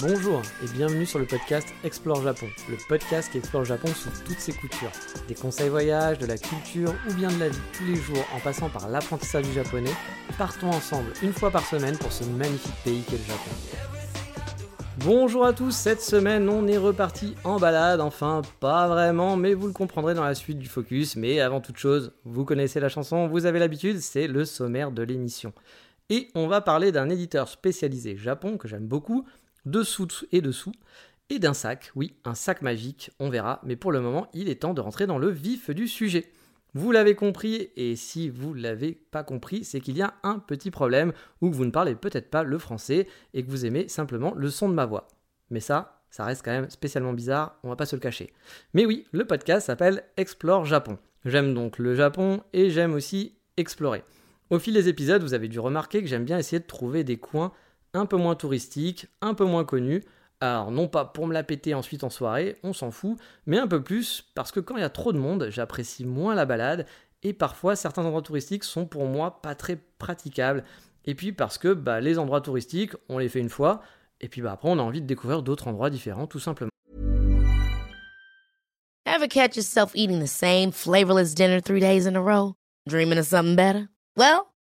Bonjour et bienvenue sur le podcast Explore Japon, le podcast qui explore Japon sous toutes ses coutures. Des conseils voyage, de la culture ou bien de la vie tous les jours en passant par l'apprentissage du japonais, partons ensemble une fois par semaine pour ce magnifique pays qu'est le Japon. Bonjour à tous, cette semaine on est reparti en balade, enfin pas vraiment, mais vous le comprendrez dans la suite du focus, mais avant toute chose, vous connaissez la chanson, vous avez l'habitude, c'est le sommaire de l'émission. Et on va parler d'un éditeur spécialisé Japon que j'aime beaucoup, dessous et dessous, et d'un sac, oui, un sac magique, on verra, mais pour le moment, il est temps de rentrer dans le vif du sujet. Vous l'avez compris, et si vous ne l'avez pas compris, c'est qu'il y a un petit problème, ou que vous ne parlez peut-être pas le français, et que vous aimez simplement le son de ma voix. Mais ça, ça reste quand même spécialement bizarre, on va pas se le cacher. Mais oui, le podcast s'appelle Explore Japon. J'aime donc le Japon, et j'aime aussi explorer. Au fil des épisodes, vous avez dû remarquer que j'aime bien essayer de trouver des coins un peu moins touristique, un peu moins connu. Alors non pas pour me la péter ensuite en soirée, on s'en fout, mais un peu plus parce que quand il y a trop de monde, j'apprécie moins la balade et parfois certains endroits touristiques sont pour moi pas très praticables. Et puis parce que bah, les endroits touristiques, on les fait une fois, et puis bah, après on a envie de découvrir d'autres endroits différents tout simplement. Ever catch yourself eating the same flavorless dinner three days in a row? Dreaming of something better? Well,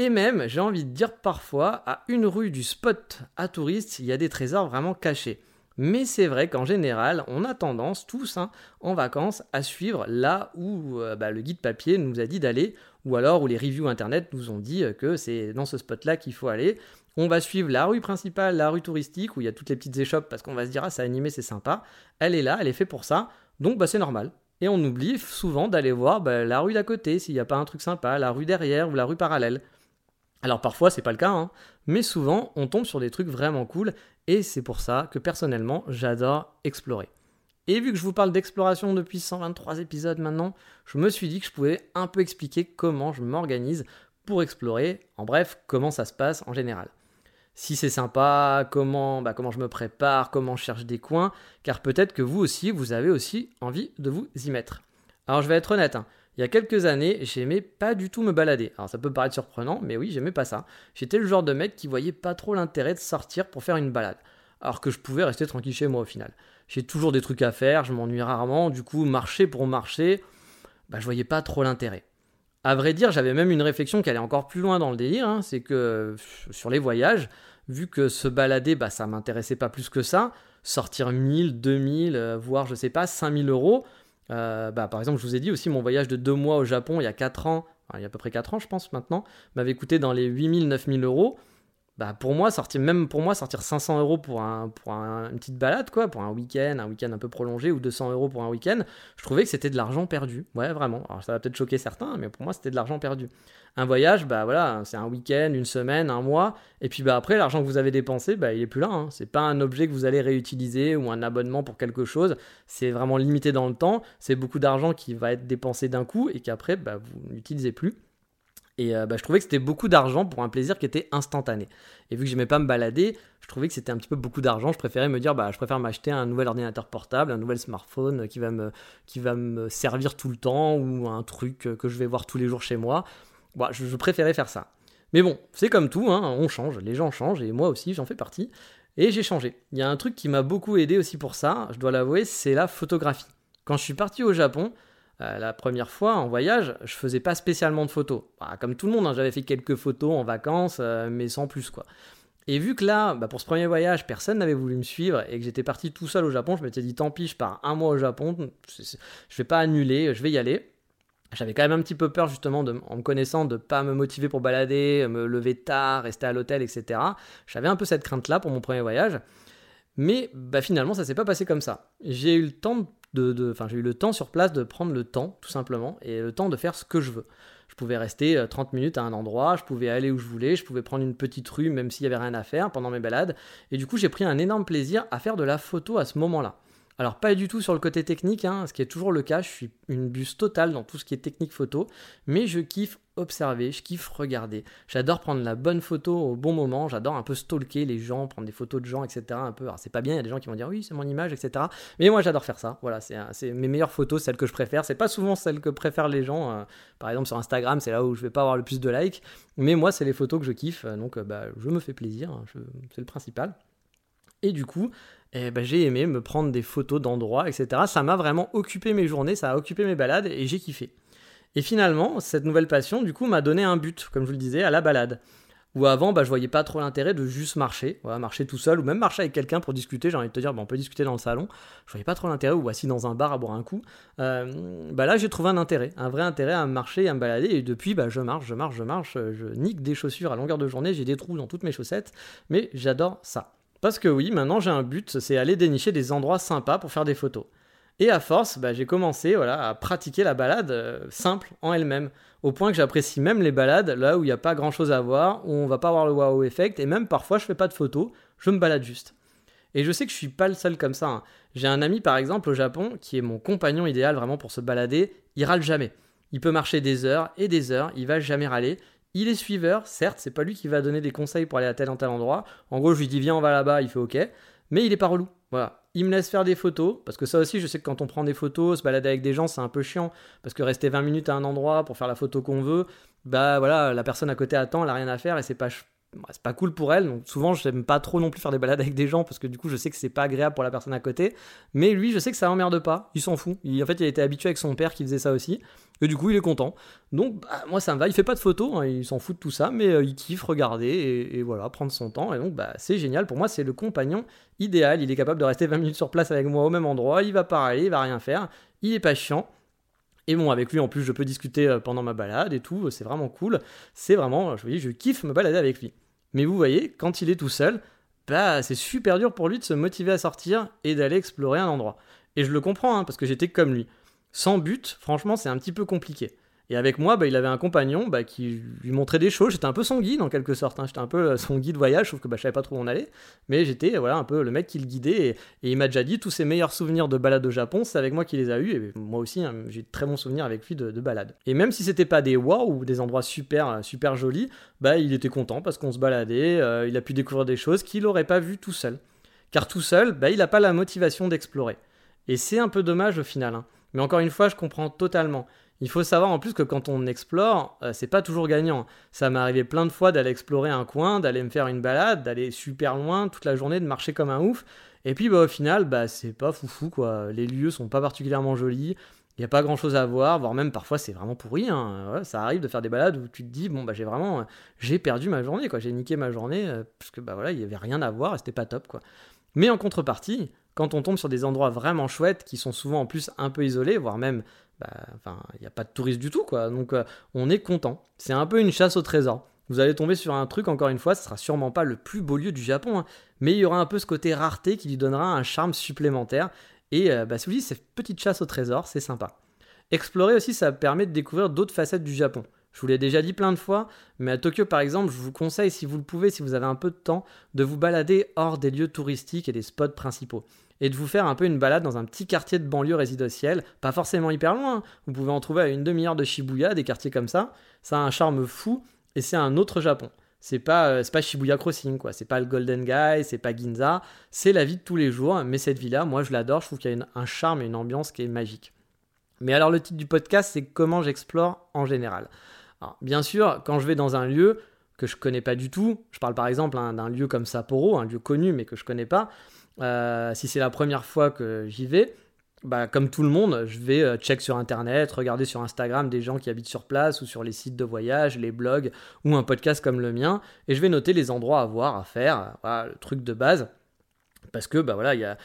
Et même, j'ai envie de dire parfois, à une rue du spot à touristes, il y a des trésors vraiment cachés. Mais c'est vrai qu'en général, on a tendance tous hein, en vacances à suivre là où euh, bah, le guide papier nous a dit d'aller, ou alors où les reviews internet nous ont dit que c'est dans ce spot-là qu'il faut aller. On va suivre la rue principale, la rue touristique, où il y a toutes les petites échoppes, parce qu'on va se dire, ah, c'est animé, c'est sympa. Elle est là, elle est faite pour ça, donc bah, c'est normal. Et on oublie souvent d'aller voir bah, la rue d'à côté, s'il n'y a pas un truc sympa, la rue derrière ou la rue parallèle. Alors parfois c'est pas le cas, hein, mais souvent on tombe sur des trucs vraiment cool et c'est pour ça que personnellement j'adore explorer. Et vu que je vous parle d'exploration depuis 123 épisodes maintenant, je me suis dit que je pouvais un peu expliquer comment je m'organise pour explorer, en bref, comment ça se passe en général. Si c'est sympa, comment, bah, comment je me prépare, comment je cherche des coins, car peut-être que vous aussi, vous avez aussi envie de vous y mettre. Alors je vais être honnête, hein, il y a quelques années, j'aimais pas du tout me balader. Alors ça peut paraître surprenant, mais oui, j'aimais pas ça. J'étais le genre de mec qui voyait pas trop l'intérêt de sortir pour faire une balade. Alors que je pouvais rester tranquille chez moi au final. J'ai toujours des trucs à faire, je m'ennuie rarement, du coup, marcher pour marcher, bah, je voyais pas trop l'intérêt. À vrai dire, j'avais même une réflexion qui allait encore plus loin dans le délire, hein. c'est que sur les voyages, vu que se balader, bah, ça m'intéressait pas plus que ça, sortir 1000, 2000, euh, voire je sais pas, 5000 euros, euh, bah, par exemple, je vous ai dit aussi, mon voyage de deux mois au Japon il y a 4 ans, il y a à peu près 4 ans, je pense maintenant, m'avait coûté dans les 8000, 9000 euros. Bah, pour moi, sortir, même pour moi, sortir 500 euros pour, un, pour une petite balade, quoi, pour un week-end, un week-end un peu prolongé, ou 200 euros pour un week-end, je trouvais que c'était de l'argent perdu. Ouais, vraiment. Alors ça va peut-être choquer certains, mais pour moi, c'était de l'argent perdu. Un voyage, bah voilà, c'est un week-end, une semaine, un mois, et puis bah après, l'argent que vous avez dépensé, bah il est plus là. Hein. C'est pas un objet que vous allez réutiliser ou un abonnement pour quelque chose. C'est vraiment limité dans le temps. C'est beaucoup d'argent qui va être dépensé d'un coup et qu'après, bah, vous n'utilisez plus. Et euh, bah, je trouvais que c'était beaucoup d'argent pour un plaisir qui était instantané. Et vu que j'aimais pas me balader, je trouvais que c'était un petit peu beaucoup d'argent. Je préférais me dire, bah, je préfère m'acheter un nouvel ordinateur portable, un nouvel smartphone qui va, me, qui va me servir tout le temps ou un truc que je vais voir tous les jours chez moi. Bah, je, préférais faire ça. Mais bon, c'est comme tout, hein, on change, les gens changent, et moi aussi j'en fais partie. Et j'ai changé. Il y a un truc qui m'a beaucoup aidé aussi pour ça, je dois l'avouer, c'est la photographie. Quand je suis parti au Japon, euh, la première fois en voyage, je faisais pas spécialement de photos. Bah, comme tout le monde, hein, j'avais fait quelques photos en vacances, euh, mais sans plus quoi. Et vu que là, bah, pour ce premier voyage, personne n'avait voulu me suivre et que j'étais parti tout seul au Japon, je m'étais dit tant pis, je pars un mois au Japon, je vais pas annuler, je vais y aller. J'avais quand même un petit peu peur justement en me connaissant de pas me motiver pour balader, me lever tard, rester à l'hôtel, etc. J'avais un peu cette crainte là pour mon premier voyage. Mais bah, finalement, ça s'est pas passé comme ça. J'ai eu le temps de, enfin, j'ai eu le temps sur place de prendre le temps, tout simplement, et le temps de faire ce que je veux. Je pouvais rester 30 euh, minutes à un endroit, je pouvais aller où je voulais, je pouvais prendre une petite rue, même s'il y avait rien à faire pendant mes balades. Et du coup, j'ai pris un énorme plaisir à faire de la photo à ce moment-là. Alors pas du tout sur le côté technique, hein, ce qui est toujours le cas, je suis une buse totale dans tout ce qui est technique photo, mais je kiffe observer, je kiffe regarder. J'adore prendre la bonne photo au bon moment, j'adore un peu stalker les gens, prendre des photos de gens, etc. Un peu, alors c'est pas bien, il y a des gens qui vont dire oui c'est mon image, etc. Mais moi j'adore faire ça, voilà, c'est mes meilleures photos, celles que je préfère. C'est pas souvent celles que préfèrent les gens, euh, par exemple sur Instagram c'est là où je vais pas avoir le plus de likes, mais moi c'est les photos que je kiffe, donc euh, bah, je me fais plaisir, hein, c'est le principal. Et du coup, eh ben, j'ai aimé me prendre des photos d'endroits, etc. Ça m'a vraiment occupé mes journées, ça a occupé mes balades et j'ai kiffé. Et finalement, cette nouvelle passion, du coup, m'a donné un but, comme je vous le disais, à la balade. Où avant, bah, je voyais pas trop l'intérêt de juste marcher, marcher tout seul, ou même marcher avec quelqu'un pour discuter. J'ai envie de te dire, on peut discuter dans le salon. Je voyais pas trop l'intérêt, ou assis dans un bar à boire un coup. Euh, bah là, j'ai trouvé un intérêt, un vrai intérêt à marcher, à me balader. Et depuis, bah, je marche, je marche, je marche, je nique des chaussures à longueur de journée. J'ai des trous dans toutes mes chaussettes, mais j'adore ça. Parce que oui, maintenant j'ai un but, c'est aller dénicher des endroits sympas pour faire des photos. Et à force, bah, j'ai commencé à pratiquer la balade euh, simple en elle-même, au point que j'apprécie même les balades là où il n'y a pas grand-chose à voir, où on va pas avoir le wow effect, et même parfois je fais pas de photos, je me balade juste. Et je sais que je suis pas le seul comme ça. Hein. J'ai un ami par exemple au Japon qui est mon compagnon idéal vraiment pour se balader, il râle jamais. Il peut marcher des heures et des heures, il va jamais râler, il est suiveur, certes, c'est pas lui qui va donner des conseils pour aller à tel ou tel endroit. En gros, je lui dis viens, on va là-bas, il fait ok. Mais il est pas relou. Voilà. Il me laisse faire des photos, parce que ça aussi, je sais que quand on prend des photos, se balader avec des gens, c'est un peu chiant. Parce que rester 20 minutes à un endroit pour faire la photo qu'on veut, bah voilà, la personne à côté attend, elle a rien à faire et c'est pas c'est pas cool pour elle. Donc souvent, je n'aime pas trop non plus faire des balades avec des gens parce que du coup, je sais que c'est pas agréable pour la personne à côté. Mais lui, je sais que ça l'emmerde pas. Il s'en fout. Il, en fait, il a habitué avec son père qui faisait ça aussi. Et du coup, il est content. Donc, bah, moi, ça me va. Il fait pas de photos. Hein. il s'en fout de tout ça. Mais euh, il kiffe regarder et, voilà, prendre son temps. Et donc, bah, c'est génial. Pour moi, c'est le compagnon idéal. Il est capable de rester 20 minutes sur place avec moi au même endroit. Il va pas aller, il va rien faire. Il est pas chiant. Et bon, avec lui, en plus, je peux discuter euh, pendant ma balade et tout. C'est vraiment cool. C'est vraiment, je vous dis, je kiffe me balader avec lui. Mais vous voyez, quand il est tout seul, bah, c'est super dur pour lui de se motiver à sortir et d'aller explorer un endroit. Et je le comprends, hein, parce que j'étais comme lui. Sans but, franchement, c'est un petit peu compliqué. Et avec moi, bah, il avait un compagnon bah, qui lui montrait des choses. J'étais un peu son guide en quelque sorte. Hein. J'étais un peu euh, son guide voyage, sauf que bah, je savais pas trop où on allait. Mais j'étais voilà, un peu le mec qui le guidait. Et, il m'a déjà dit tous ses meilleurs souvenirs de balade au Japon, c'est avec moi qu'il les a eus. Et moi aussi, hein, j'ai de très bons souvenirs avec lui de, de balade. Et même si c'était pas des wow ou des endroits super, euh, super jolis, bah, il était content parce qu'on se baladait. Euh, il a pu découvrir des choses qu'il n'aurait pas vues tout seul. Car tout seul, bah, il n'a pas la motivation d'explorer. Et c'est un peu dommage au final. Hein. Mais encore une fois, je comprends totalement. Il faut savoir en plus que quand on explore, euh, c'est pas toujours gagnant. Ça m'est arrivé plein de fois d'aller explorer un coin, d'aller me faire une balade, d'aller super loin toute la journée, de marcher comme un ouf. Et puis bah, au final, bah, c'est pas foufou quoi. Les lieux sont pas particulièrement jolis. Il n'y a pas grand chose à voir, voire même parfois c'est vraiment pourri. Hein. ça arrive de faire des balades où tu te dis, bon, bah j'ai vraiment j'ai perdu ma journée, quoi. J'ai niqué ma journée, euh, bah voilà, il n'y avait rien à voir et c'était pas top, quoi. Mais en contrepartie, quand on tombe sur des endroits vraiment chouettes, qui sont souvent en plus un peu isolés, voire même bah, il n'y a pas de touristes du tout, quoi. Donc, euh, on est content. C'est un peu une chasse au trésor. Vous allez tomber sur un truc, encore une fois, ce sera sûrement pas le plus beau lieu du Japon, hein, mais il y aura un peu ce côté rareté qui lui donnera un charme supplémentaire. Et euh, bah, si vous dites cette petite chasse au trésor, c'est sympa. Explorer aussi, ça permet de découvrir d'autres facettes du Japon. Je vous l'ai déjà dit plein de fois, mais à Tokyo par exemple, je vous conseille, si vous le pouvez, si vous avez un peu de temps, de vous balader hors des lieux touristiques et des spots principaux et de vous faire un peu une balade dans un petit quartier de banlieue résidentielle, pas forcément hyper loin, hein. vous pouvez en trouver à une demi-heure de Shibuya, des quartiers comme ça, ça a un charme fou et c'est un autre Japon. C'est pas, euh, pas Shibuya Crossing, quoi. C'est pas le Golden Guy, c'est pas Ginza. C'est la vie de tous les jours. Mais cette villa, moi, je l'adore. Je trouve qu'il y a un charme et une ambiance qui est magique. Mais alors, le titre du podcast, c'est comment j'explore en général. Bien sûr, quand je vais dans un lieu que je connais pas du tout, je parle par exemple hein, d'un lieu comme Sapporo, un lieu connu mais que je connais pas, euh, si c'est la première fois que j'y vais, bah, comme tout le monde, je vais euh, check sur internet, regarder sur Instagram des gens qui habitent sur place ou sur les sites de voyage, les blogs ou un podcast comme le mien, et je vais noter les endroits à voir, à faire, voilà, le truc de base, parce que bah voilà, il y a,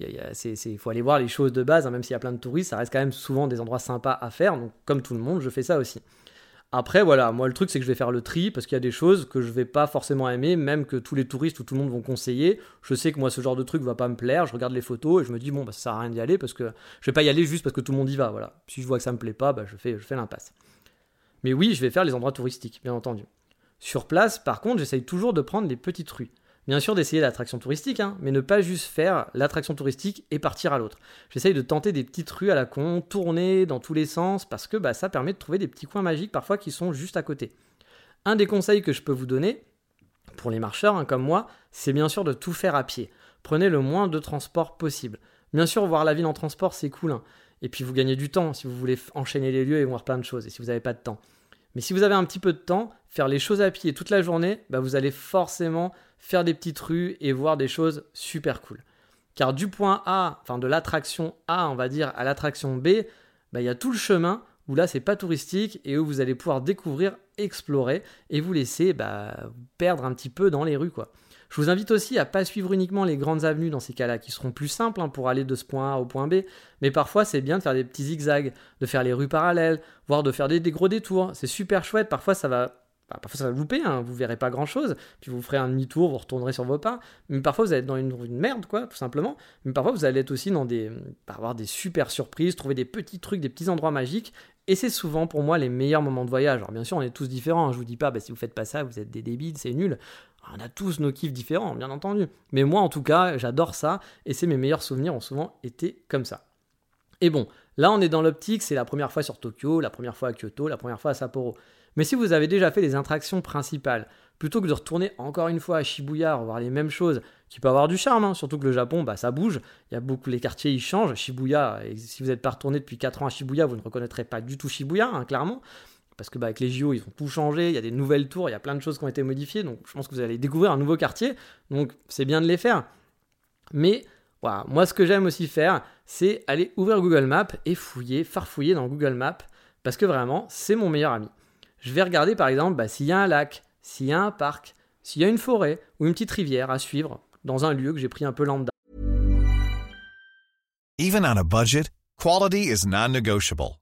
il faut aller voir les choses de base, hein, même s'il y a plein de touristes, ça reste quand même souvent des endroits sympas à faire, donc comme tout le monde, je fais ça aussi. Après, voilà, moi le truc c'est que je vais faire le tri parce qu'il y a des choses que je vais pas forcément aimer, même que tous les touristes ou tout le monde vont conseiller. Je sais que moi ce genre de truc va pas me plaire, je regarde les photos et je me dis bon bah ça sert à rien d'y aller parce que je vais pas y aller juste parce que tout le monde y va, voilà. Si je vois que ça me plaît pas, bah je fais, je fais l'impasse. Mais oui, je vais faire les endroits touristiques, bien entendu. Sur place, par contre, j'essaye toujours de prendre les petites rues. Bien sûr d'essayer l'attraction touristique, hein, mais ne pas juste faire l'attraction touristique et partir à l'autre. J'essaye de tenter des petites rues à la con, tourner dans tous les sens, parce que bah, ça permet de trouver des petits coins magiques parfois qui sont juste à côté. Un des conseils que je peux vous donner, pour les marcheurs hein, comme moi, c'est bien sûr de tout faire à pied. Prenez le moins de transport possible. Bien sûr, voir la ville en transport, c'est cool. Hein. Et puis vous gagnez du temps si vous voulez enchaîner les lieux et voir plein de choses, et si vous n'avez pas de temps. Mais si vous avez un petit peu de temps, faire les choses à pied toute la journée, bah vous allez forcément faire des petites rues et voir des choses super cool. Car du point A, enfin de l'attraction A, on va dire, à l'attraction B, bah, il y a tout le chemin où là c'est pas touristique et où vous allez pouvoir découvrir, explorer et vous laisser bah, perdre un petit peu dans les rues quoi. Je vous invite aussi à pas suivre uniquement les grandes avenues dans ces cas-là, qui seront plus simples hein, pour aller de ce point A au point B, mais parfois c'est bien de faire des petits zigzags, de faire les rues parallèles, voire de faire des, gros détours. C'est super chouette, parfois ça va bah, parfois ça va louper, hein, vous verrez pas grand chose, puis vous ferez un demi-tour, vous retournerez sur vos pas, mais parfois vous allez être dans une, merde, quoi, tout simplement, mais parfois vous allez être aussi dans des. Bah, avoir des super surprises, trouver des petits trucs, des petits endroits magiques, et c'est souvent pour moi les meilleurs moments de voyage. Alors bien sûr, on est tous différents, hein, je vous dis pas, bah, si vous faites pas ça, vous êtes des débiles, c'est nul. On a tous nos kiffs différents, bien entendu. Mais moi, en tout cas, j'adore ça et c'est mes meilleurs souvenirs ont souvent été comme ça. Et bon, là, on est dans l'optique, c'est la première fois sur Tokyo, la première fois à Kyoto, la première fois à Sapporo. Mais si vous avez déjà fait les attractions principales, plutôt que de retourner encore une fois à Shibuya, revoir les mêmes choses, qui peut avoir du charme, hein, surtout que le Japon, bah, ça bouge, il y a beaucoup, les quartiers, ils changent. Shibuya, si vous n'êtes pas retourné depuis 4 ans à Shibuya, vous ne reconnaîtrez pas du tout Shibuya, hein, clairement parce que bah, avec les JO, ils ont tout changé, il y a des nouvelles tours, il y a plein de choses qui ont été modifiées, donc je pense que vous allez découvrir un nouveau quartier, donc c'est bien de les faire. Mais voilà, moi ce que j'aime aussi faire, c'est aller ouvrir Google Maps et fouiller, farfouiller dans Google Maps, parce que vraiment, c'est mon meilleur ami. Je vais regarder par exemple bah, s'il y a un lac, s'il y a un parc, s'il y a une forêt ou une petite rivière à suivre dans un lieu que j'ai pris un peu lambda. Even on a budget, quality is non-negotiable.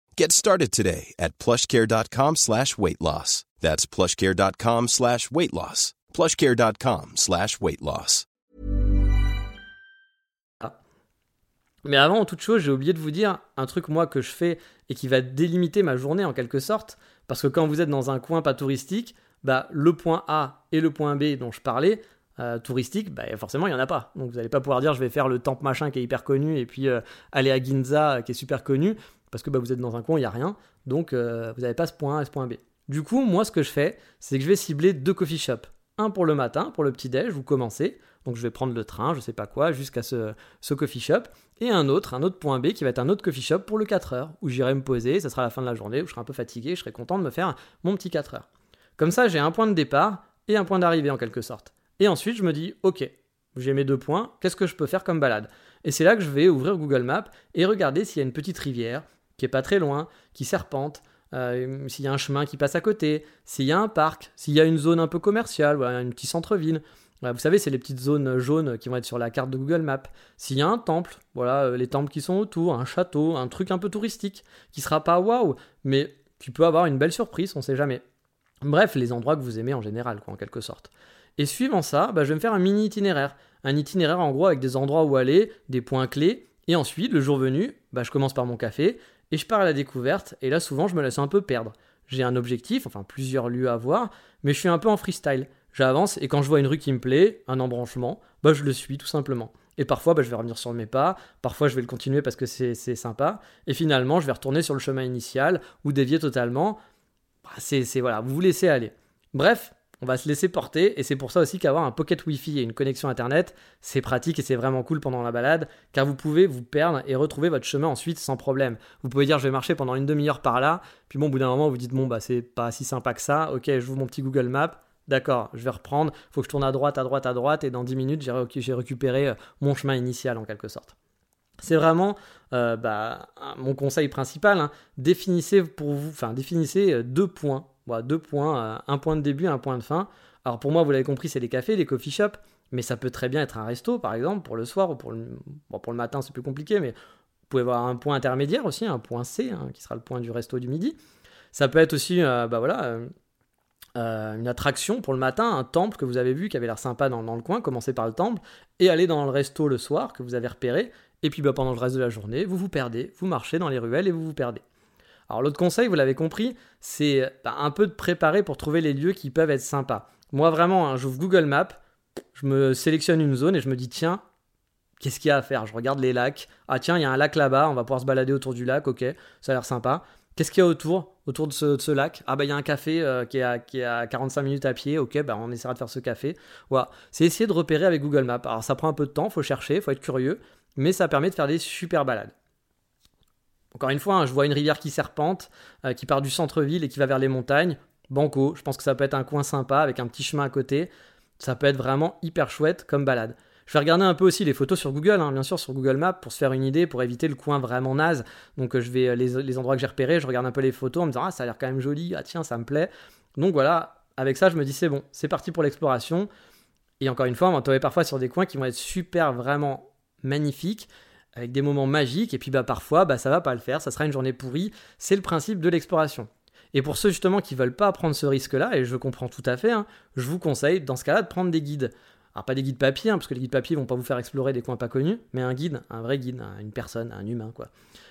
Get started today at plushcare.com slash weight loss. That's plushcare.com slash weight loss. Plushcare.com slash weight loss. Mais avant toute chose, j'ai oublié de vous dire un truc moi que je fais et qui va délimiter ma journée en quelque sorte. Parce que quand vous êtes dans un coin pas touristique, bah, le point A et le point B dont je parlais, euh, touristique, bah, forcément il n'y en a pas. Donc vous n'allez pas pouvoir dire je vais faire le temple machin qui est hyper connu et puis euh, aller à Ginza qui est super connu parce que bah, vous êtes dans un coin, il n'y a rien, donc euh, vous n'avez pas ce point A et ce point B. Du coup, moi, ce que je fais, c'est que je vais cibler deux coffee shops. Un pour le matin, pour le petit-déj, vous commencez, donc je vais prendre le train, je sais pas quoi, jusqu'à ce, ce, coffee shop, et un autre, un autre point B qui va être un autre coffee shop pour le 4 heures, où j'irai me poser, ça sera la fin de la journée, où je serai un peu fatigué, je serai content de me faire mon petit 4 heures. Comme ça, j'ai un point de départ et un point d'arrivée en quelque sorte. Et ensuite, je me dis, ok, j'ai mes deux points, qu'est-ce que je peux faire comme balade? Et c'est là que je vais ouvrir Google Maps et regarder s'il y a une petite rivière, qui est pas très loin, qui serpente, euh, s'il y a un chemin qui passe à côté, s'il y a un parc, s'il y a une zone un peu commerciale, voilà, un petit centre-ville. vous savez, c'est les petites zones jaunes qui vont être sur la carte de Google Maps. S'il y a un temple, voilà, euh, les temples qui sont autour, un château, un truc un peu touristique, qui sera pas waouh, mais qui peut avoir une belle surprise, on sait jamais. Bref, les endroits que vous aimez en général, quoi, en quelque sorte. Et suivant ça, bah, je vais me faire un mini itinéraire. Un itinéraire en gros avec des endroits où aller, des points clés, et ensuite, le jour venu, bah, je commence par mon café, et je pars à la découverte, et là souvent je me laisse un peu perdre. J'ai un objectif, enfin plusieurs lieux à voir, mais je suis un peu en freestyle. J'avance et quand je vois une rue qui me plaît, un embranchement, bah je le suis tout simplement. Et parfois bah, je vais revenir sur mes pas, parfois je vais le continuer parce que c'est sympa, et finalement je vais retourner sur le chemin initial ou dévier totalement. Bah, c'est voilà, vous vous laissez aller. Bref, on va se laisser porter et c'est pour ça aussi qu'avoir un pocket Wi-Fi et une connexion Internet, c'est pratique et c'est vraiment cool pendant la balade car vous pouvez vous perdre et retrouver votre chemin ensuite sans problème. Vous pouvez dire je vais marcher pendant une demi-heure par là, puis bon au bout d'un moment vous dites bon bah c'est pas si sympa que ça, ok je vous mon petit Google Maps, D'accord, je vais reprendre, faut que je tourne à droite, à droite, à droite, et dans 10 minutes, j'ai récupéré euh, mon chemin initial en quelque sorte. C'est vraiment euh, bah, mon conseil principal. Hein. Définissez pour vous, enfin définissez euh, deux points, deux points, un point de début, un point de fin. Alors pour moi, vous l'avez compris, c'est les cafés, les coffee shops, mais ça peut très bien être un resto, par exemple, pour le soir ou pour le, pour le matin, c'est plus compliqué, mais vous pouvez avoir un point intermédiaire aussi, un point C, hein, qui sera le point du resto du midi. Ça peut être aussi, bah voilà, euh, une attraction pour le matin, un temple que vous avez vu qui avait l'air sympa dans, le coin, commencer par le temple, et aller dans le resto le soir que vous avez repéré, et puis bah, pendant le reste de la journée, vous vous perdez, vous marchez dans les ruelles et vous vous perdez. Alors l'autre conseil, vous l'avez compris, c'est bah, un peu de préparer pour trouver les lieux qui peuvent être sympas. Moi vraiment, hein, j'ouvre Google Maps, je me sélectionne une zone et je me dis tiens, qu'est-ce qu'il y a à faire? Je regarde les lacs. Ah tiens, il y a un lac là-bas, on va pouvoir se balader autour du lac, ok, ça a l'air sympa. Qu'est-ce qu'il y a autour, autour de ce, lac? Ah bah il y a un café euh, qui, est à, qui, 45 minutes à pied, ok, bah on essaiera de faire ce café. Voilà, c'est essayer de repérer avec Google Maps. Alors ça prend un peu de temps, faut chercher, faut être curieux, mais ça permet de faire des super balades. Encore une fois, hein, je vois une rivière qui serpente, euh, qui part du centre-ville et qui va vers les montagnes. Banco, je pense que ça peut être un coin sympa avec un petit chemin à côté. Ça peut être vraiment hyper chouette comme balade. Je vais regarder un peu aussi les photos sur Google, hein, bien sûr, sur Google Maps, pour se faire une idée, pour éviter le coin vraiment naze. Donc euh, je vais euh, les, endroits que j'ai repérés, je regarde un peu les photos en me disant ah ça a l'air quand même joli, ah tiens ça me plaît. Donc voilà, avec ça je me dis c'est bon, c'est parti pour l'exploration. Et encore une fois, on va tomber parfois sur des coins qui vont être super vraiment magnifiques avec des moments magiques et puis bah parfois bah ça va pas le faire, ça sera une journée pourrie, c'est le principe de l'exploration. Et pour ceux justement qui veulent pas prendre ce risque-là, et je comprends tout à fait, hein, je vous conseille dans ce cas-là de prendre des guides. Alors pas des guides papier, hein, parce que les guides papier vont pas vous faire explorer des coins pas connus, mais un guide, un vrai guide, une personne, un humain quoi.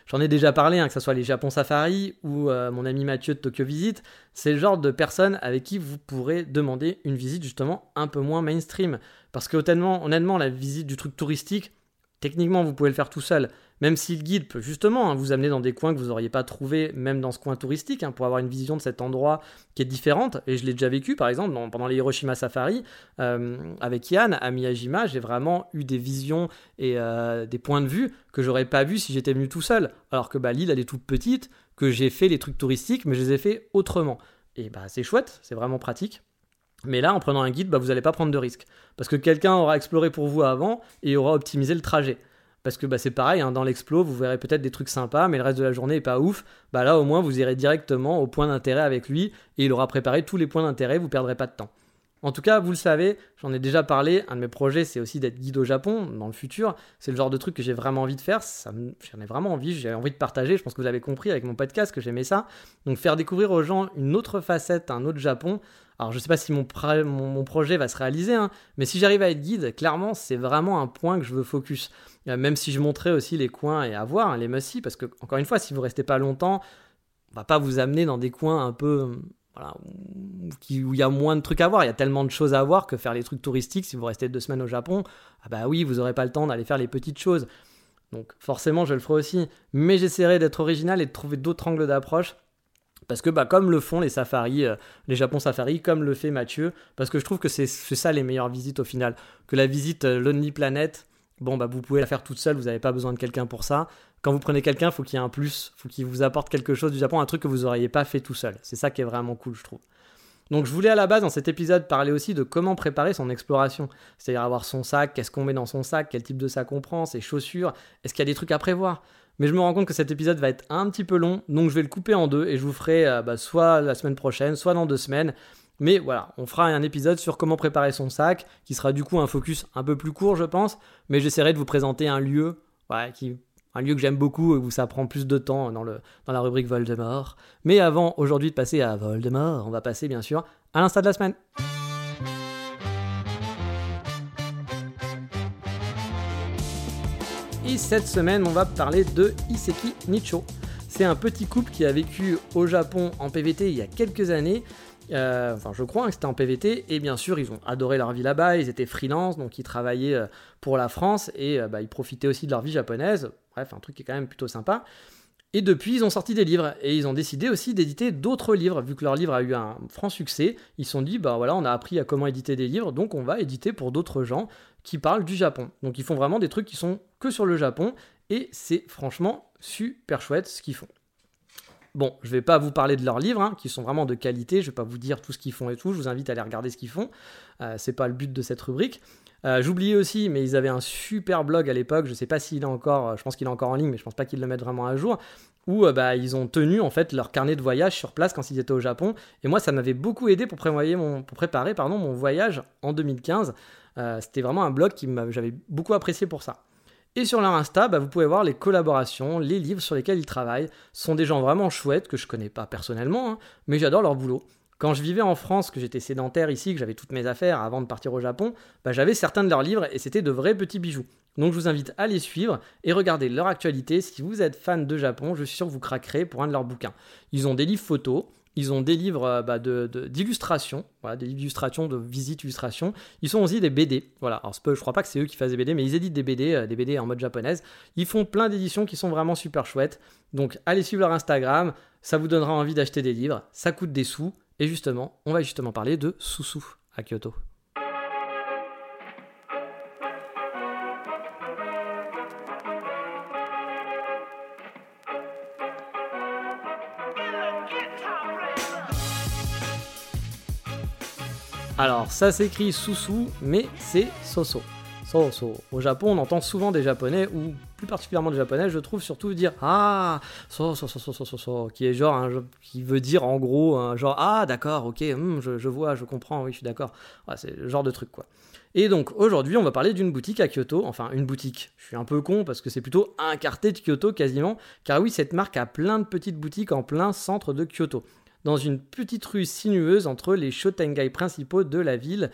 J'en ai déjà parlé, hein, que ce soit les Japon Safari ou euh, mon ami Mathieu de Tokyo Visite, c'est le genre de personne avec qui vous pourrez demander une visite justement un peu moins mainstream. Parce que honnêtement, honnêtement la visite du truc touristique, techniquement vous pouvez le faire tout seul, même si le guide peut justement hein, vous amener dans des coins que vous n'auriez pas trouvé, même dans ce coin touristique, hein, pour avoir une vision de cet endroit qui est différente. Et je l'ai déjà vécu, par exemple, pendant les Hiroshima Safari, euh, avec Yann à Miyajima, j'ai vraiment eu des visions et euh, des points de vue que j'aurais pas vu si j'étais venu tout seul. Alors que bah, l'île, elle est toute petite, que j'ai fait les trucs touristiques, mais je les ai fait autrement. Et bah, c'est chouette, c'est vraiment pratique. Mais là, en prenant un guide, bah, vous n'allez pas prendre de risques. Parce que quelqu'un aura exploré pour vous avant et aura optimisé le trajet. Parce que bah, c'est pareil, hein, dans l'explo, vous verrez peut-être des trucs sympas, mais le reste de la journée n'est pas ouf. Bah là, au moins, vous irez directement au point d'intérêt avec lui et il aura préparé tous les points d'intérêt, vous perdrez pas de temps. En tout cas, vous le savez, j'en ai déjà parlé, un de mes projets c'est aussi d'être guide au Japon dans le futur. C'est le genre de truc que j'ai vraiment envie de faire, j'en ai vraiment envie, j'ai envie de partager, je pense que vous avez compris avec mon podcast que j'aimais ça. Donc faire découvrir aux gens une autre facette, un autre Japon. Alors je ne sais pas si mon, projet va se réaliser, hein, mais si j'arrive à être guide, clairement c'est vraiment un point que je veux focus. Euh, même si je montrais aussi les coins et à voir, hein, les must parce que encore une fois, si vous restez pas longtemps, on va pas vous amener dans des coins un peu où il y a moins de trucs à voir. Il y a tellement de choses à voir que faire les trucs touristiques, si vous restez deux semaines au Japon, ah bah oui, vous n'aurez pas le temps d'aller faire les petites choses. Donc forcément, je le ferai aussi. Mais j'essaierai d'être original et de trouver d'autres angles d'approche. Parce que bah, comme le font les safaris, euh, les Japon Safari, comme le fait Mathieu, parce que je trouve que c'est ça les meilleures visites au final. Que la visite euh, Lonely Planet, bon bah vous pouvez la faire toute seule, vous n'avez pas besoin de quelqu'un pour ça. Quand vous prenez quelqu'un, faut qu'il y ait un plus, faut qu'il vous apporte quelque chose du Japon, un truc que vous n'auriez pas fait tout seul. C'est ça qui est vraiment cool, je trouve. Donc je voulais à la base dans cet épisode parler aussi de comment préparer son exploration, c'est-à-dire avoir son sac, qu'est-ce qu'on met dans son sac, quel type de sac on prend, ses chaussures, est-ce qu'il y a des trucs à prévoir? Mais je me rends compte que cet épisode va être un petit peu long, donc je vais le couper en deux et je vous ferai euh, bah, soit la semaine prochaine, soit dans deux semaines. Mais voilà, on fera un épisode sur comment préparer son sac, qui sera du coup un focus un peu plus court, je pense. Mais j'essaierai de vous présenter un lieu, un lieu que j'aime beaucoup où ça prend plus de temps dans la rubrique Voldemort. Mais avant aujourd'hui de passer à Voldemort, on va passer bien sûr à l'insta de la semaine. Et cette semaine, on va parler de Iseki Nicho. C'est un petit couple qui a vécu au Japon en PVT il y a quelques années euh, enfin, je crois que c'était en PVT. Et bien sûr, ils ont adoré leur vie là-bas. Ils étaient freelance, donc ils travaillaient euh, pour la France et euh, bah, ils profitaient aussi de leur vie japonaise. Bref, un truc qui est quand même plutôt sympa. Et depuis, ils ont sorti des livres et ils ont décidé aussi d'éditer d'autres livres. Vu que leur livre a eu un franc succès, ils se sont dit bah voilà, on a appris à comment éditer des livres, donc on va éditer pour d'autres gens qui parlent du Japon. Donc ils font vraiment des trucs qui sont que sur le Japon et c'est franchement super chouette ce qu'ils font. Bon, je vais pas vous parler de leurs livres, hein, qui sont vraiment de qualité, je vais pas vous dire tout ce qu'ils font et tout, je vous invite à aller regarder ce qu'ils font, euh, c'est pas le but de cette rubrique. Euh, j'oubliais aussi, mais ils avaient un super blog à l'époque, je sais pas s'il est encore, je pense qu'il est encore en ligne, mais je pense pas qu'ils le mettent vraiment à jour, où euh, bah, ils ont tenu en fait leur carnet de voyage sur place quand ils étaient au Japon, et moi ça m'avait beaucoup aidé pour, mon, pour préparer pardon, mon voyage en 2015. C'était vraiment un blog qui j'avais beaucoup apprécié pour ça. Et sur leur Insta, bah, vous pouvez voir les collaborations, les livres sur lesquels ils travaillent. Ce sont des gens vraiment chouettes que je connais pas personnellement, hein, mais j'adore leur boulot. Quand je vivais en France, que j'étais sédentaire ici, que j'avais toutes mes affaires avant de partir au Japon, bah, j'avais certains de leurs livres et c'était de vrais petits bijoux. Donc je vous invite à les suivre et regarder leur actualité. Si vous êtes fan de Japon, je suis sûr que vous craquerez pour un de leurs bouquins. Ils ont des livres photos, ils ont des livres euh, bah, d'illustrations, voilà, des livres d'illustration, de visites, illustrations. Ils sont aussi des BD. Voilà. Alors, je crois pas que c'est eux qui fassent des BD, mais ils éditent des BD, euh, des BD en mode japonaise. Ils font plein d'éditions qui sont vraiment super chouettes. Donc, allez suivre leur Instagram. Ça vous donnera envie d'acheter des livres. Ça coûte des sous. Et justement, on va justement parler de Susu à Kyoto. Alors, ça s'écrit Susu, mais c'est Soso. Soso. Au Japon, on entend souvent des Japonais, ou plus particulièrement des Japonais, je trouve surtout dire Ah, so, so, so, so, so, qui est genre, qui veut dire en gros, genre Ah, d'accord, ok, hmm, je, vois, je comprends, oui, je suis d'accord. c'est le genre de truc, quoi. Et donc aujourd'hui, on va parler d'une boutique à Kyoto. Enfin, une boutique. Je suis un peu con parce que c'est plutôt un quartier de Kyoto quasiment. Car oui, cette marque a plein de petites boutiques en plein centre de Kyoto dans une petite rue sinueuse entre les shotengai principaux de la ville,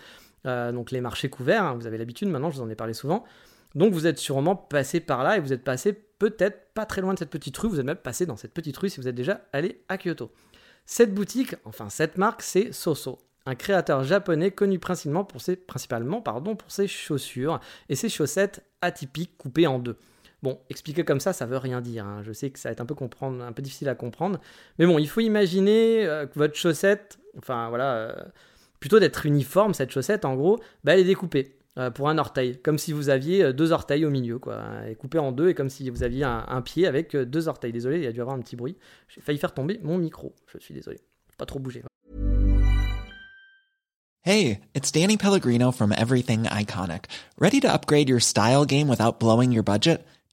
euh, donc les marchés couverts, hein, vous avez l'habitude maintenant, je vous en ai parlé souvent. Donc vous êtes sûrement passé par là et vous êtes passé peut-être pas très loin de cette petite rue, vous êtes même passé dans cette petite rue si vous êtes déjà allé à Kyoto. Cette boutique, enfin cette marque, c'est Soso, un créateur japonais connu principalement pour ses, principalement, pardon, pour ses chaussures et ses chaussettes atypiques coupées en deux. Bon, expliquer comme ça, ça veut rien dire. Hein. Je sais que ça va être un peu, difficile à comprendre. Mais bon, il faut imaginer euh, que votre chaussette, enfin voilà, euh, plutôt d'être uniforme, cette chaussette, en gros, bah, elle est découpée euh, pour un orteil. Comme si vous aviez deux orteils au milieu, quoi. Elle est coupée en deux et comme si vous aviez un, pied avec deux orteils. Désolé, il y a dû avoir un petit bruit. J'ai failli faire tomber mon micro. Je suis désolé. Pas trop bouger. Hey, it's Danny Pellegrino from Everything Iconic. Ready to upgrade your style game without blowing your budget?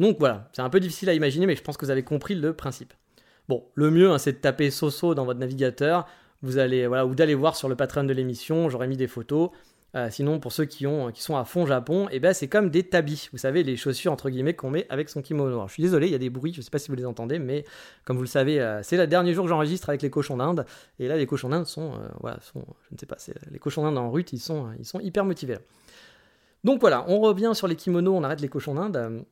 Donc voilà, c'est un peu difficile à imaginer, mais je pense que vous avez compris le principe. Bon, le mieux, hein, c'est de taper Soso dans votre navigateur. Vous allez, voilà, ou d'aller voir sur le patron de l'émission. J'aurais mis des photos. Euh, sinon, pour ceux qui, ont, qui sont à fond Japon, eh ben, c'est comme des tabis. Vous savez, les chaussures entre guillemets qu'on met avec son kimono. Alors, je suis désolé, il y a des bruits, je ne sais pas si vous les entendez, mais comme vous le savez, euh, c'est le dernier jour que j'enregistre avec les cochons d'Inde. Et là, les cochons d'Inde sont, euh, je ne sais pas, les cochons d'Inde en sont, ils sont hyper motivés. Donc voilà, on revient sur les kimonos, on arrête les cochons d'Inde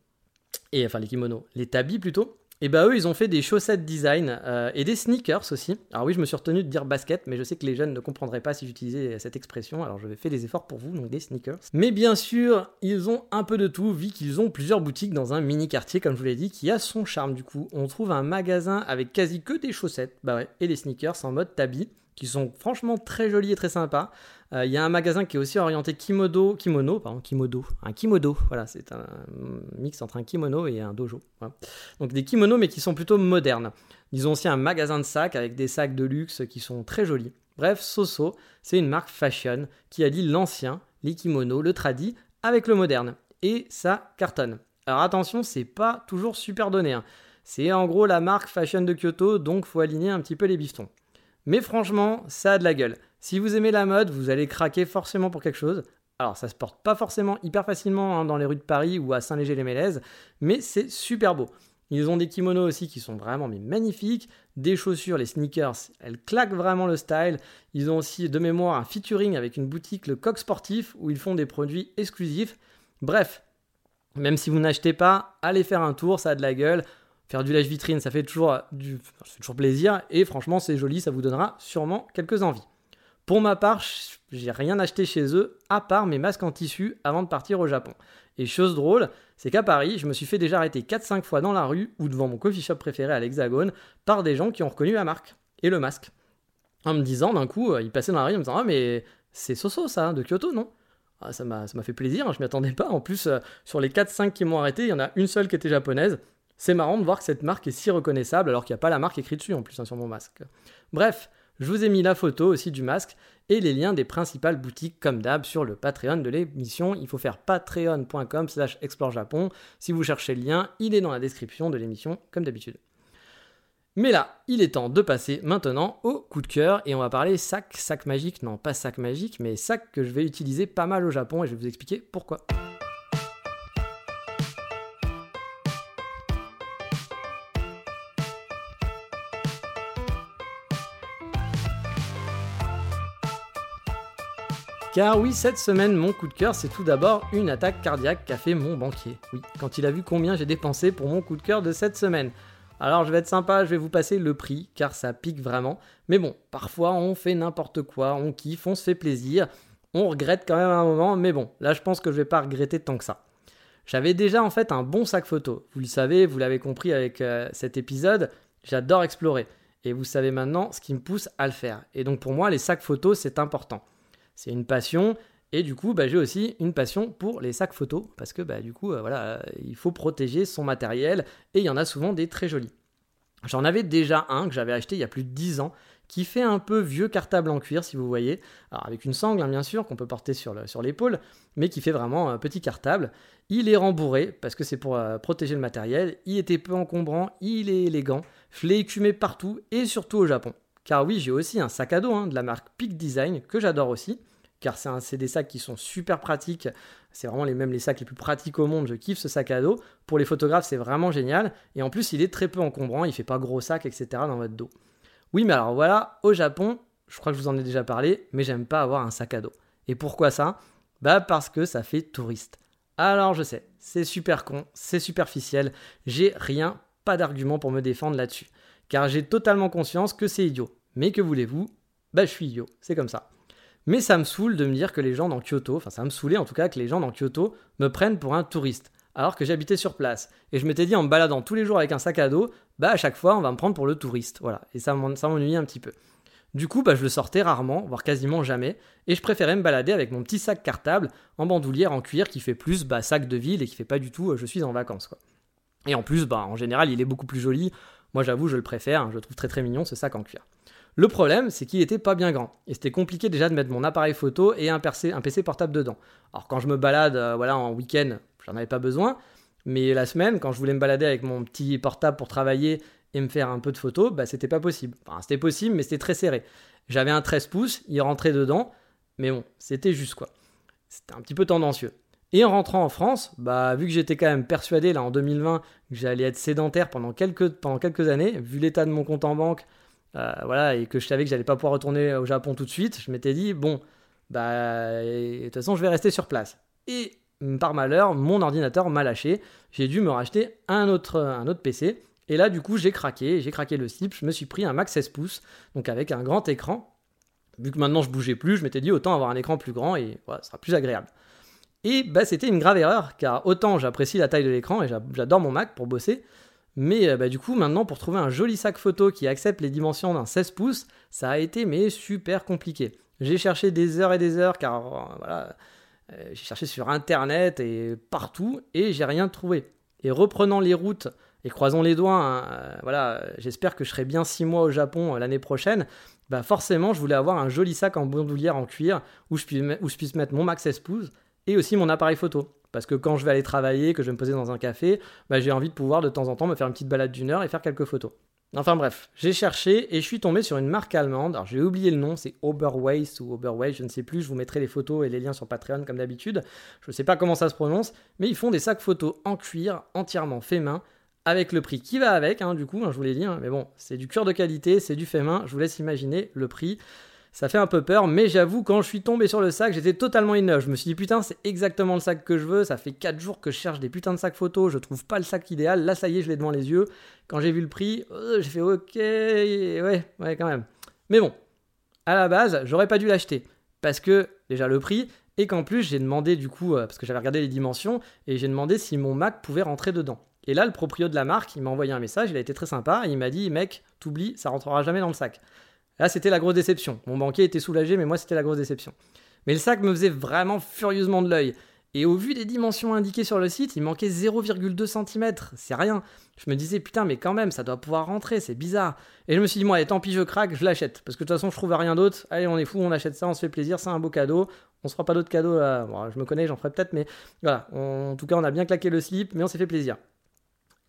enfin les kimonos, les tabis plutôt. Et bah eux, ils ont fait des chaussettes design euh, et des sneakers aussi. Alors oui, je me suis retenu de dire basket, mais je sais que les jeunes ne comprendraient pas si j'utilisais cette expression, alors je vais faire des efforts pour vous, donc des sneakers. Mais bien sûr, ils ont un peu de tout, vu qu'ils ont plusieurs boutiques dans un mini quartier, comme je vous l'ai dit, qui a son charme du coup. On trouve un magasin avec quasi que des chaussettes, bah ouais, et des sneakers en mode tabi qui sont franchement très jolis et très sympas. Euh, il y a un magasin qui est aussi orienté kimono, kimono, pardon, kimodo, un kimodo. Voilà, c'est un mix entre un kimono et un dojo. Donc des kimonos, mais qui sont plutôt modernes. Ils ont aussi un magasin de sacs avec des sacs de luxe qui sont très jolis. Bref, Soso, c'est une marque fashion qui allie l'ancien, les kimonos, le tradi avec le moderne. Et ça cartonne. Alors attention, c'est pas toujours super donné. Hein. C'est en gros la marque fashion de Kyoto, donc faut aligner un petit peu les bifetons. Mais franchement, ça a de la gueule. Si vous aimez la mode, vous allez craquer forcément pour quelque chose. Alors, ça se porte pas forcément hyper facilement hein, dans les rues de Paris ou à Saint-Léger-les-Mélèzes, mais c'est super beau. Ils ont des kimonos aussi qui sont vraiment magnifiques, des chaussures, les sneakers, elles claquent vraiment le style. Ils ont aussi de mémoire un featuring avec une boutique, le Coq Sportif, où ils font des produits exclusifs. Bref, même si vous n'achetez pas, allez faire un tour, ça a de la gueule. Faire du lèche vitrine, ça fait toujours, du, ça toujours plaisir et franchement, c'est joli, ça vous donnera sûrement quelques envies. Pour ma part, j'ai rien acheté chez eux à part mes masques en tissu avant de partir au Japon. Et chose drôle, c'est qu'à Paris, je me suis fait déjà arrêter 4-5 fois dans la rue ou devant mon coffee shop préféré à l'Hexagone par des gens qui ont reconnu la marque et le masque. En me disant d'un coup, euh, ils passaient dans la rue en me disant Ah, mais c'est Soso ça, de Kyoto, non? Ah, Ça m'a fait plaisir, hein, je m'y attendais pas. En plus, euh, sur les 4-5 qui m'ont arrêté, il y en a une seule qui était japonaise. C'est marrant de voir que cette marque est si reconnaissable alors qu'il n'y a pas la marque écrite dessus en plus hein, sur mon masque. Bref, je vous ai mis la photo aussi du masque et les liens des principales boutiques comme d'hab sur le Patreon de l'émission. Il faut faire patreon.com slash explorejapon. Si vous cherchez le lien, il est dans la description de l'émission comme d'habitude. Mais là, il est temps de passer maintenant au coup de cœur et on va parler sac, sac magique, non pas sac magique, mais sac que je vais utiliser pas mal au Japon et je vais vous expliquer pourquoi. Car oui, cette semaine, mon coup de cœur, c'est tout d'abord une attaque cardiaque qu'a fait mon banquier. Oui, quand il a vu combien j'ai dépensé pour mon coup de cœur de cette semaine. Alors je vais être sympa, je vais vous passer le prix, car ça pique vraiment. Mais bon, parfois on fait n'importe quoi, on kiffe, on se fait plaisir, on regrette quand même un moment, mais bon, là je pense que je vais pas regretter tant que ça. J'avais déjà en fait un bon sac photo. Vous le savez, vous l'avez compris avec euh, cet épisode, j'adore explorer. Et vous savez maintenant ce qui me pousse à le faire. Et donc pour moi, les sacs photos, c'est important c'est une passion. Et du coup, bah, j'ai aussi une passion pour les sacs photos, parce que bah, du coup, euh, voilà, euh, il faut protéger son matériel, et il y en a souvent des très jolis. J'en avais déjà un que j'avais acheté il y a plus de 10 ans, qui fait un peu vieux cartable en cuir, si vous voyez, Alors, avec une sangle, hein, bien sûr, qu'on peut porter sur l'épaule, mais qui fait vraiment un petit cartable. Il est rembourré, parce que c'est pour euh, protéger le matériel, il était peu encombrant, il est élégant, je écumé partout, et surtout au Japon. Car oui, j'ai aussi un sac à dos hein, de la marque Peak Design que j'adore aussi, car c'est des sacs qui sont super pratiques. C'est vraiment les mêmes les sacs les plus pratiques au monde. Je kiffe ce sac à dos. Pour les photographes, c'est vraiment génial. Et en plus, il est très peu encombrant. Il fait pas gros sac, etc. dans votre dos. Oui, mais alors voilà, au Japon, je crois que je vous en ai déjà parlé, mais j'aime pas avoir un sac à dos. Et pourquoi ça? Bah parce que ça fait touriste. Alors je sais, c'est super con, c'est superficiel. J'ai rien, pas d'argument pour me défendre là-dessus car j'ai totalement conscience que c'est idiot. Mais que voulez-vous? Bah je suis idiot, c'est comme ça. Mais ça me saoule de me dire que les gens dans Kyoto, enfin ça me saoulait en tout cas que les gens dans Kyoto me prennent pour un touriste, alors que j'habitais sur place. Et je m'étais dit en me baladant tous les jours avec un sac à dos, bah à chaque fois on va me prendre pour le touriste, voilà. Et ça m'ennuyait un petit peu. Du coup, bah, je le sortais rarement, voire quasiment jamais, et je préférais me balader avec mon petit sac cartable en bandoulière en cuir qui fait plus bah, sac de ville et qui fait pas du tout euh, je suis en vacances. Quoi. Et en plus, bah, en général, il est beaucoup plus joli. Moi, j'avoue, je le préfère, hein, je trouve très très mignon ce sac en cuir. Le problème, c'est qu'il était pas bien grand. Et c'était compliqué déjà de mettre mon appareil photo et un PC, un PC portable dedans. Alors quand je me balade euh, voilà, en week-end, j'en avais pas besoin. Mais la semaine, quand je voulais me balader avec mon petit portable pour travailler et me faire un peu de photos, bah c'était pas possible. Enfin, c'était possible, mais c'était très serré. J'avais un 13 pouces, il rentrait dedans, mais bon, c'était juste quoi. C'était un petit peu tendancieux. Et en rentrant en France, bah, vu que j'étais quand même persuadé là en 2020 que j'allais être sédentaire pendant quelques, années, vu l'état de mon compte en banque, euh, voilà, et que je savais que j'allais pas pouvoir retourner au Japon tout de suite, je m'étais dit bon, bah, de toute façon, je vais rester sur place. Et par malheur, mon ordinateur m'a lâché. J'ai dû me racheter un autre, un autre PC. Et là, du coup, j'ai craqué, j'ai craqué le slip. Je me suis pris un Mac 16 pouces, donc avec un grand écran. Vu que maintenant je bougeais plus, je m'étais dit autant avoir un écran plus grand et voilà, ce sera plus agréable. Et bah, c'était une grave erreur, car autant j'apprécie la taille de l'écran et j'adore mon Mac pour bosser, mais euh, bah, du coup, maintenant, pour trouver un joli sac photo qui accepte les dimensions d'un 16 pouces, ça a été mais super compliqué. J'ai cherché des heures et des heures, car euh, voilà, euh, j'ai cherché sur internet et partout, et j'ai rien trouvé. Et reprenant les routes, et croisons les doigts, hein, voilà, j'espère que je serai bien 6 mois au Japon l'année prochaine, bah forcément, je voulais avoir un joli sac en bandoulière en cuir où je, où je puisse mettre mon Mac 16 pouces et aussi mon appareil photo. Parce que quand je vais aller travailler, que je vais me poser dans un café, bah, j'ai envie de pouvoir de temps en temps me faire une petite balade d'une heure et faire quelques photos. Enfin bref, j'ai cherché et je suis tombé sur une marque allemande. Alors j'ai oublié le nom, c'est Oberweiss ou Oberweiss, je ne sais plus. Je vous mettrai les photos et les liens sur Patreon comme d'habitude. Je ne sais pas comment ça se prononce, mais ils font des sacs photos en cuir, entièrement fait main, avec le prix qui va avec, hein, du coup, hein, je vous l'ai dit, hein, mais bon, c'est du cœur de qualité, c'est du fait main, je vous laisse imaginer le prix. Ça fait un peu peur, mais j'avoue, quand je suis tombé sur le sac, j'étais totalement in Je me suis dit, putain, c'est exactement le sac que je veux. Ça fait 4 jours que je cherche des putains de sacs photos. Je trouve pas le sac idéal. Là, ça y est, je l'ai devant les yeux. Quand j'ai vu le prix, euh, j'ai fait, ok, ouais, ouais, quand même. Mais bon, à la base, j'aurais pas dû l'acheter. Parce que, déjà, le prix, et qu'en plus, j'ai demandé, du coup, euh, parce que j'avais regardé les dimensions, et j'ai demandé si mon Mac pouvait rentrer dedans. Et là, le proprio de la marque, il m'a envoyé un message, il a été très sympa, il m'a dit, mec, t'oublies, ça rentrera jamais dans le sac. Là, c'était la grosse déception. Mon banquier était soulagé, mais moi, c'était la grosse déception. Mais le sac me faisait vraiment furieusement de l'œil. Et au vu des dimensions indiquées sur le site, il manquait 0,2 cm. C'est rien. Je me disais, putain, mais quand même, ça doit pouvoir rentrer, c'est bizarre. Et je me suis dit, moi, allez, tant pis, je craque, je l'achète. Parce que de toute façon, je trouve rien d'autre. Allez, on est fou, on achète ça, on se fait plaisir, c'est un beau cadeau. On se fera pas d'autres cadeaux là. je me connais, j'en ferai peut-être, mais voilà. en tout cas, on a bien claqué le slip, mais on s'est fait plaisir.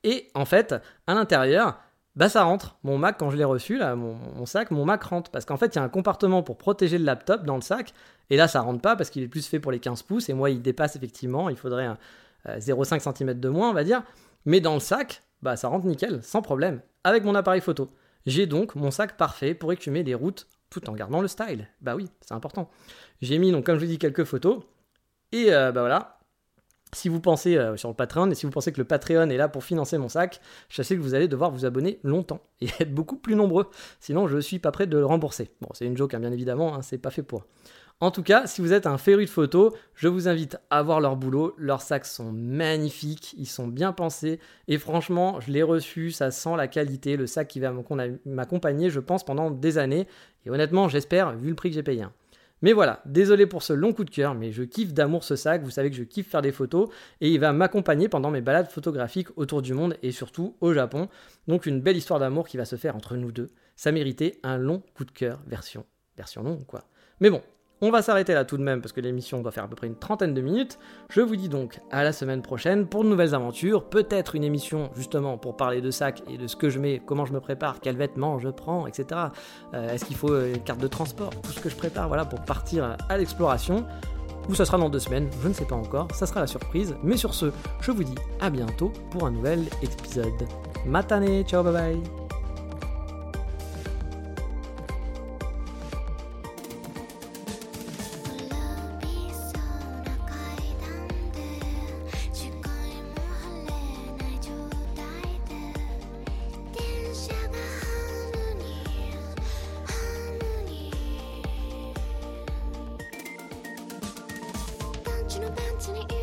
Et en fait, à l'intérieur, bah ça rentre. Mon Mac, quand je l'ai reçu, là, mon, sac, mon Mac rentre. Parce qu'en fait, il y a un compartiment pour protéger le laptop dans le sac. Et là, ça rentre pas parce qu'il est plus fait pour les 15 pouces. Et moi, il dépasse effectivement. Il faudrait un 0,5 euh, cm de moins, on va dire. Mais dans le sac, bah ça rentre nickel, sans problème, avec mon appareil photo. J'ai donc mon sac parfait pour écumer les routes tout en gardant le style. Bah oui, c'est important. J'ai mis, donc, comme je vous dis, quelques photos. Et euh, bah voilà, si vous pensez euh, sur le Patreon et si vous pensez que le Patreon est là pour financer mon sac, je sais que vous allez devoir vous abonner longtemps et être beaucoup plus nombreux. Sinon, je suis pas prêt de le rembourser. Bon, c'est une joke, hein, bien évidemment, hein, c'est pas fait pour. En tout cas, si vous êtes un féru de photos, je vous invite à voir leur boulot. Leurs sacs sont magnifiques, ils sont bien pensés. Et franchement, je l'ai reçu, ça sent la qualité. Le sac qui va m'accompagner, je pense, pendant des années. Et honnêtement, j'espère, vu le prix que j'ai payé. Hein. Mais voilà, désolé pour ce long coup de cœur, mais je kiffe d'amour ce sac, vous savez que je kiffe faire des photos, et il va m'accompagner pendant mes balades photographiques autour du monde et surtout au Japon. Donc une belle histoire d'amour qui va se faire entre nous deux. Ça méritait un long coup de cœur, version, version longue quoi. Mais bon, on va s'arrêter là tout de même parce que l'émission doit faire à peu près une trentaine de minutes. Je vous dis donc à la semaine prochaine pour de nouvelles aventures. Peut-être une émission justement pour parler de sac et de ce que je mets, comment je me prépare, quels vêtements je prends, etc. Euh, est-ce qu'il faut euh, une carte de transport, tout ce que je prépare voilà, pour partir à l'exploration. Ou ça sera dans deux semaines, je ne sais pas encore, ça sera la surprise. Mais sur ce, je vous dis à bientôt pour un nouvel épisode. Matane, ciao, bye bye isn't it